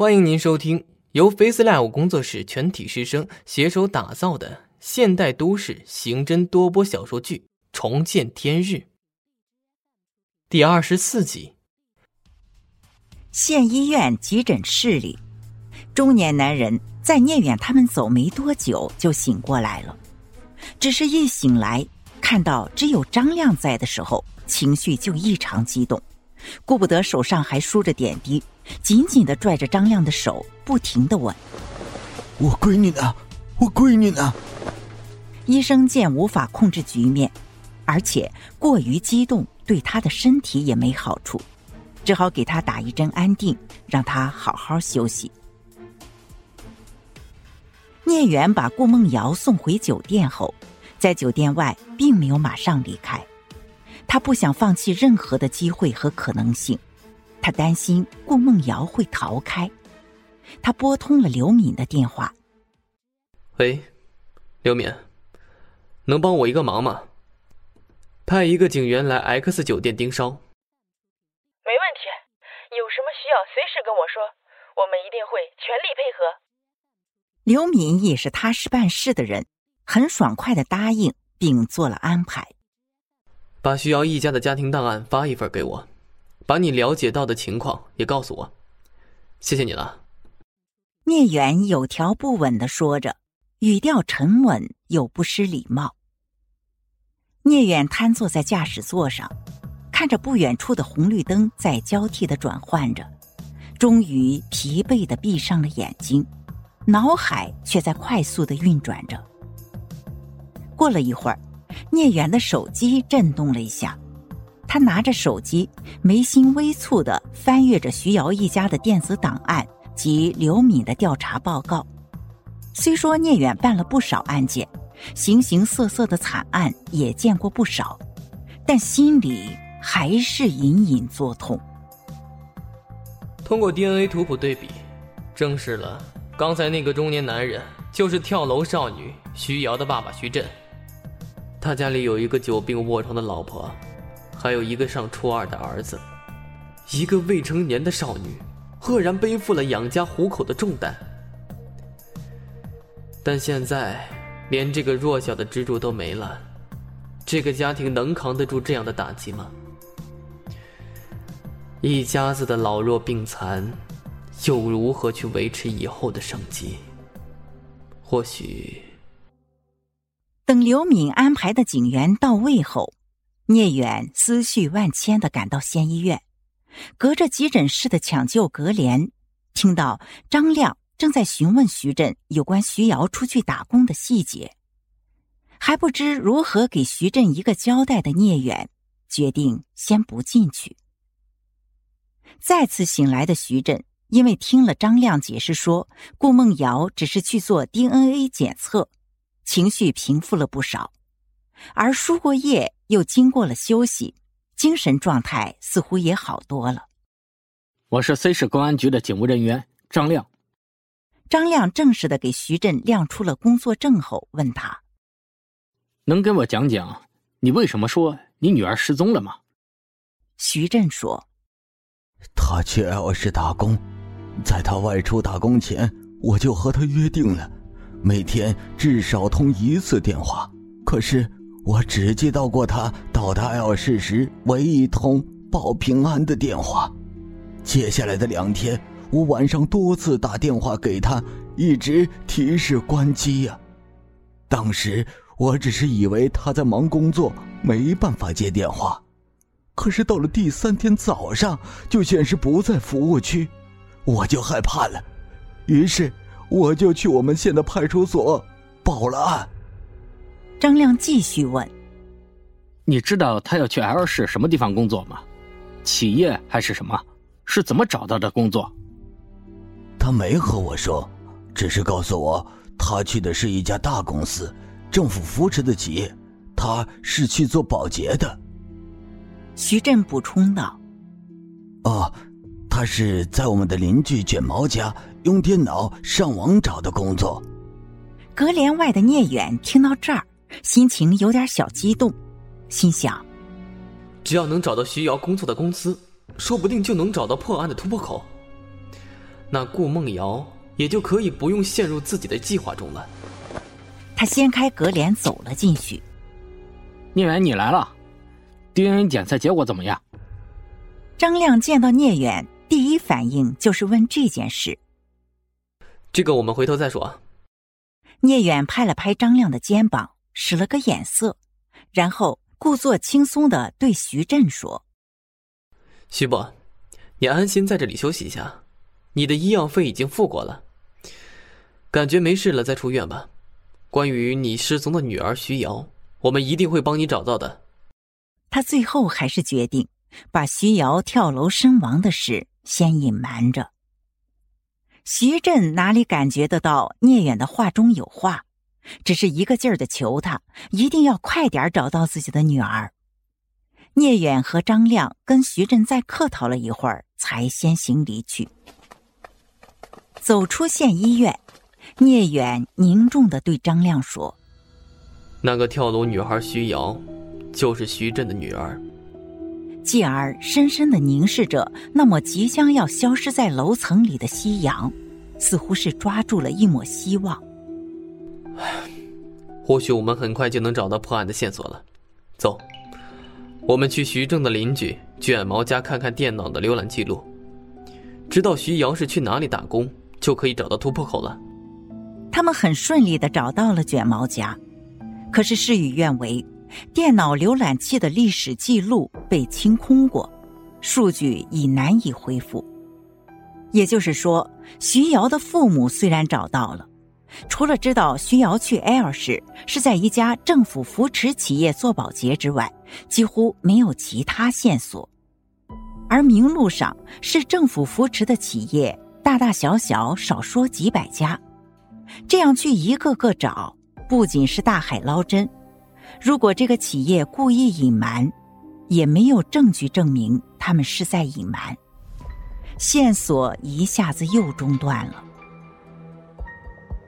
欢迎您收听由 FaceLive 工作室全体师生携手打造的现代都市刑侦多播小说剧《重见天日》第二十四集。县医院急诊室里，中年男人在聂远他们走没多久就醒过来了，只是一醒来看到只有张亮在的时候，情绪就异常激动，顾不得手上还梳着点滴。紧紧的拽着张亮的手，不停的问：“我闺女呢？我闺女呢？”医生见无法控制局面，而且过于激动对他的身体也没好处，只好给他打一针安定，让他好好休息。聂远把顾梦瑶送回酒店后，在酒店外并没有马上离开，他不想放弃任何的机会和可能性。他担心顾梦瑶会逃开，他拨通了刘敏的电话。喂，刘敏，能帮我一个忙吗？派一个警员来 X 酒店盯梢。没问题，有什么需要随时跟我说，我们一定会全力配合。刘敏也是踏实办事的人，很爽快的答应并做了安排。把徐瑶一家的家庭档案发一份给我。把你了解到的情况也告诉我，谢谢你了。聂远有条不紊的说着，语调沉稳又不失礼貌。聂远瘫坐在驾驶座上，看着不远处的红绿灯在交替的转换着，终于疲惫的闭上了眼睛，脑海却在快速的运转着。过了一会儿，聂远的手机震动了一下。他拿着手机，眉心微蹙的翻阅着徐瑶一家的电子档案及刘敏的调查报告。虽说聂远办了不少案件，形形色色的惨案也见过不少，但心里还是隐隐作痛。通过 DNA 图谱对比，证实了刚才那个中年男人就是跳楼少女徐瑶的爸爸徐振。他家里有一个久病卧床的老婆。还有一个上初二的儿子，一个未成年的少女，赫然背负了养家糊口的重担。但现在，连这个弱小的支柱都没了，这个家庭能扛得住这样的打击吗？一家子的老弱病残，又如何去维持以后的生计？或许，等刘敏安排的警员到位后。聂远思绪万千的赶到县医院，隔着急诊室的抢救隔帘，听到张亮正在询问徐振有关徐瑶出去打工的细节，还不知如何给徐振一个交代的聂远，决定先不进去。再次醒来的徐振，因为听了张亮解释说顾梦瑶只是去做 DNA 检测，情绪平复了不少。而输过液，又经过了休息，精神状态似乎也好多了。我是 C 市公安局的警务人员张亮。张亮正式的给徐振亮出了工作证后，问他：“能跟我讲讲，你为什么说你女儿失踪了吗？”徐振说：“她去 L 市打工，在她外出打工前，我就和她约定了，每天至少通一次电话。可是。”我只接到过他到达 L 市时唯一通报平安的电话。接下来的两天，我晚上多次打电话给他，一直提示关机呀。当时我只是以为他在忙工作，没办法接电话。可是到了第三天早上，就显示不在服务区，我就害怕了，于是我就去我们县的派出所报了案。张亮继续问：“你知道他要去 L 市什么地方工作吗？企业还是什么？是怎么找到的工作？”他没和我说，只是告诉我他去的是一家大公司，政府扶持的企业。他是去做保洁的。徐震补充道：“哦，他是在我们的邻居卷毛家用电脑上网找的工作。”隔帘外的聂远听到这儿。心情有点小激动，心想：只要能找到徐瑶工作的公司，说不定就能找到破案的突破口。那顾梦瑶也就可以不用陷入自己的计划中了。他掀开隔帘走了进去。聂远，你来了，DNA 检测结果怎么样？张亮见到聂远，第一反应就是问这件事。这个我们回头再说。聂远拍了拍张亮的肩膀，使了个眼色，然后故作轻松的对徐振说：“徐伯，你安心在这里休息一下，你的医药费已经付过了，感觉没事了再出院吧。关于你失踪的女儿徐瑶。”我们一定会帮你找到的。他最后还是决定把徐瑶跳楼身亡的事先隐瞒着。徐振哪里感觉得到聂远的话中有话，只是一个劲儿的求他一定要快点找到自己的女儿。聂远和张亮跟徐振再客套了一会儿，才先行离去。走出县医院，聂远凝重的对张亮说。那个跳楼女孩徐瑶，就是徐振的女儿。继而深深的凝视着那抹即将要消失在楼层里的夕阳，似乎是抓住了一抹希望。或许我们很快就能找到破案的线索了。走，我们去徐正的邻居卷毛家看看电脑的浏览记录，知道徐瑶是去哪里打工，就可以找到突破口了。他们很顺利的找到了卷毛家。可是事与愿违，电脑浏览器的历史记录被清空过，数据已难以恢复。也就是说，徐瑶的父母虽然找到了，除了知道徐瑶去 L 市是在一家政府扶持企业做保洁之外，几乎没有其他线索。而名录上是政府扶持的企业，大大小小少说几百家，这样去一个个找。不仅是大海捞针，如果这个企业故意隐瞒，也没有证据证明他们是在隐瞒，线索一下子又中断了。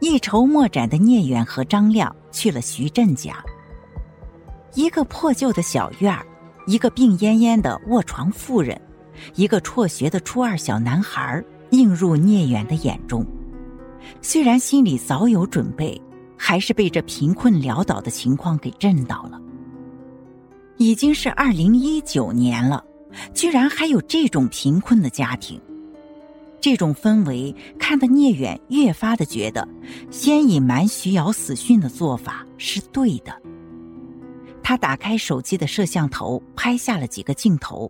一筹莫展的聂远和张亮去了徐振家，一个破旧的小院儿，一个病恹恹的卧床妇人，一个辍学的初二小男孩映入聂远的眼中。虽然心里早有准备。还是被这贫困潦倒的情况给震到了。已经是二零一九年了，居然还有这种贫困的家庭，这种氛围看得聂远越发的觉得，先隐瞒徐瑶死讯的做法是对的。他打开手机的摄像头，拍下了几个镜头。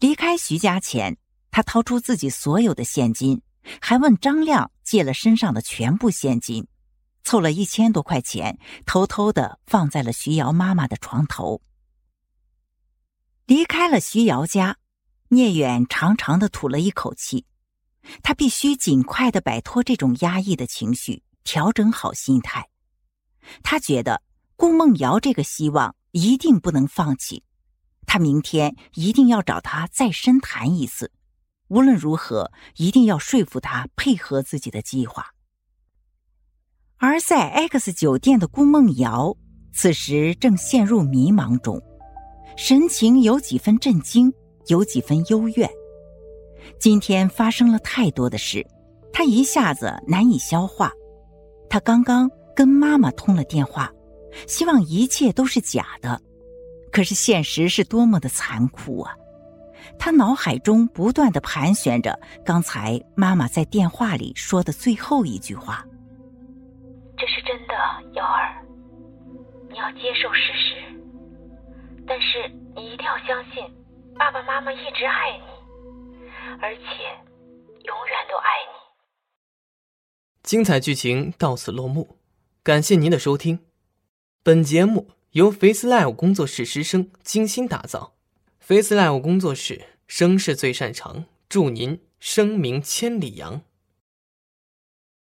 离开徐家前，他掏出自己所有的现金，还问张亮借了身上的全部现金。凑了一千多块钱，偷偷的放在了徐瑶妈妈的床头。离开了徐瑶家，聂远长长的吐了一口气，他必须尽快的摆脱这种压抑的情绪，调整好心态。他觉得顾梦瑶这个希望一定不能放弃，他明天一定要找他再深谈一次，无论如何一定要说服他配合自己的计划。而在 X 酒店的顾梦瑶，此时正陷入迷茫中，神情有几分震惊，有几分幽怨。今天发生了太多的事，她一下子难以消化。她刚刚跟妈妈通了电话，希望一切都是假的，可是现实是多么的残酷啊！她脑海中不断的盘旋着刚才妈妈在电话里说的最后一句话。这是真的，瑶儿，你要接受事实，但是你一定要相信，爸爸妈妈一直爱你，而且永远都爱你。精彩剧情到此落幕，感谢您的收听。本节目由 Face Live 工作室师生精心打造，Face Live 工作室声势最擅长，祝您声名千里扬。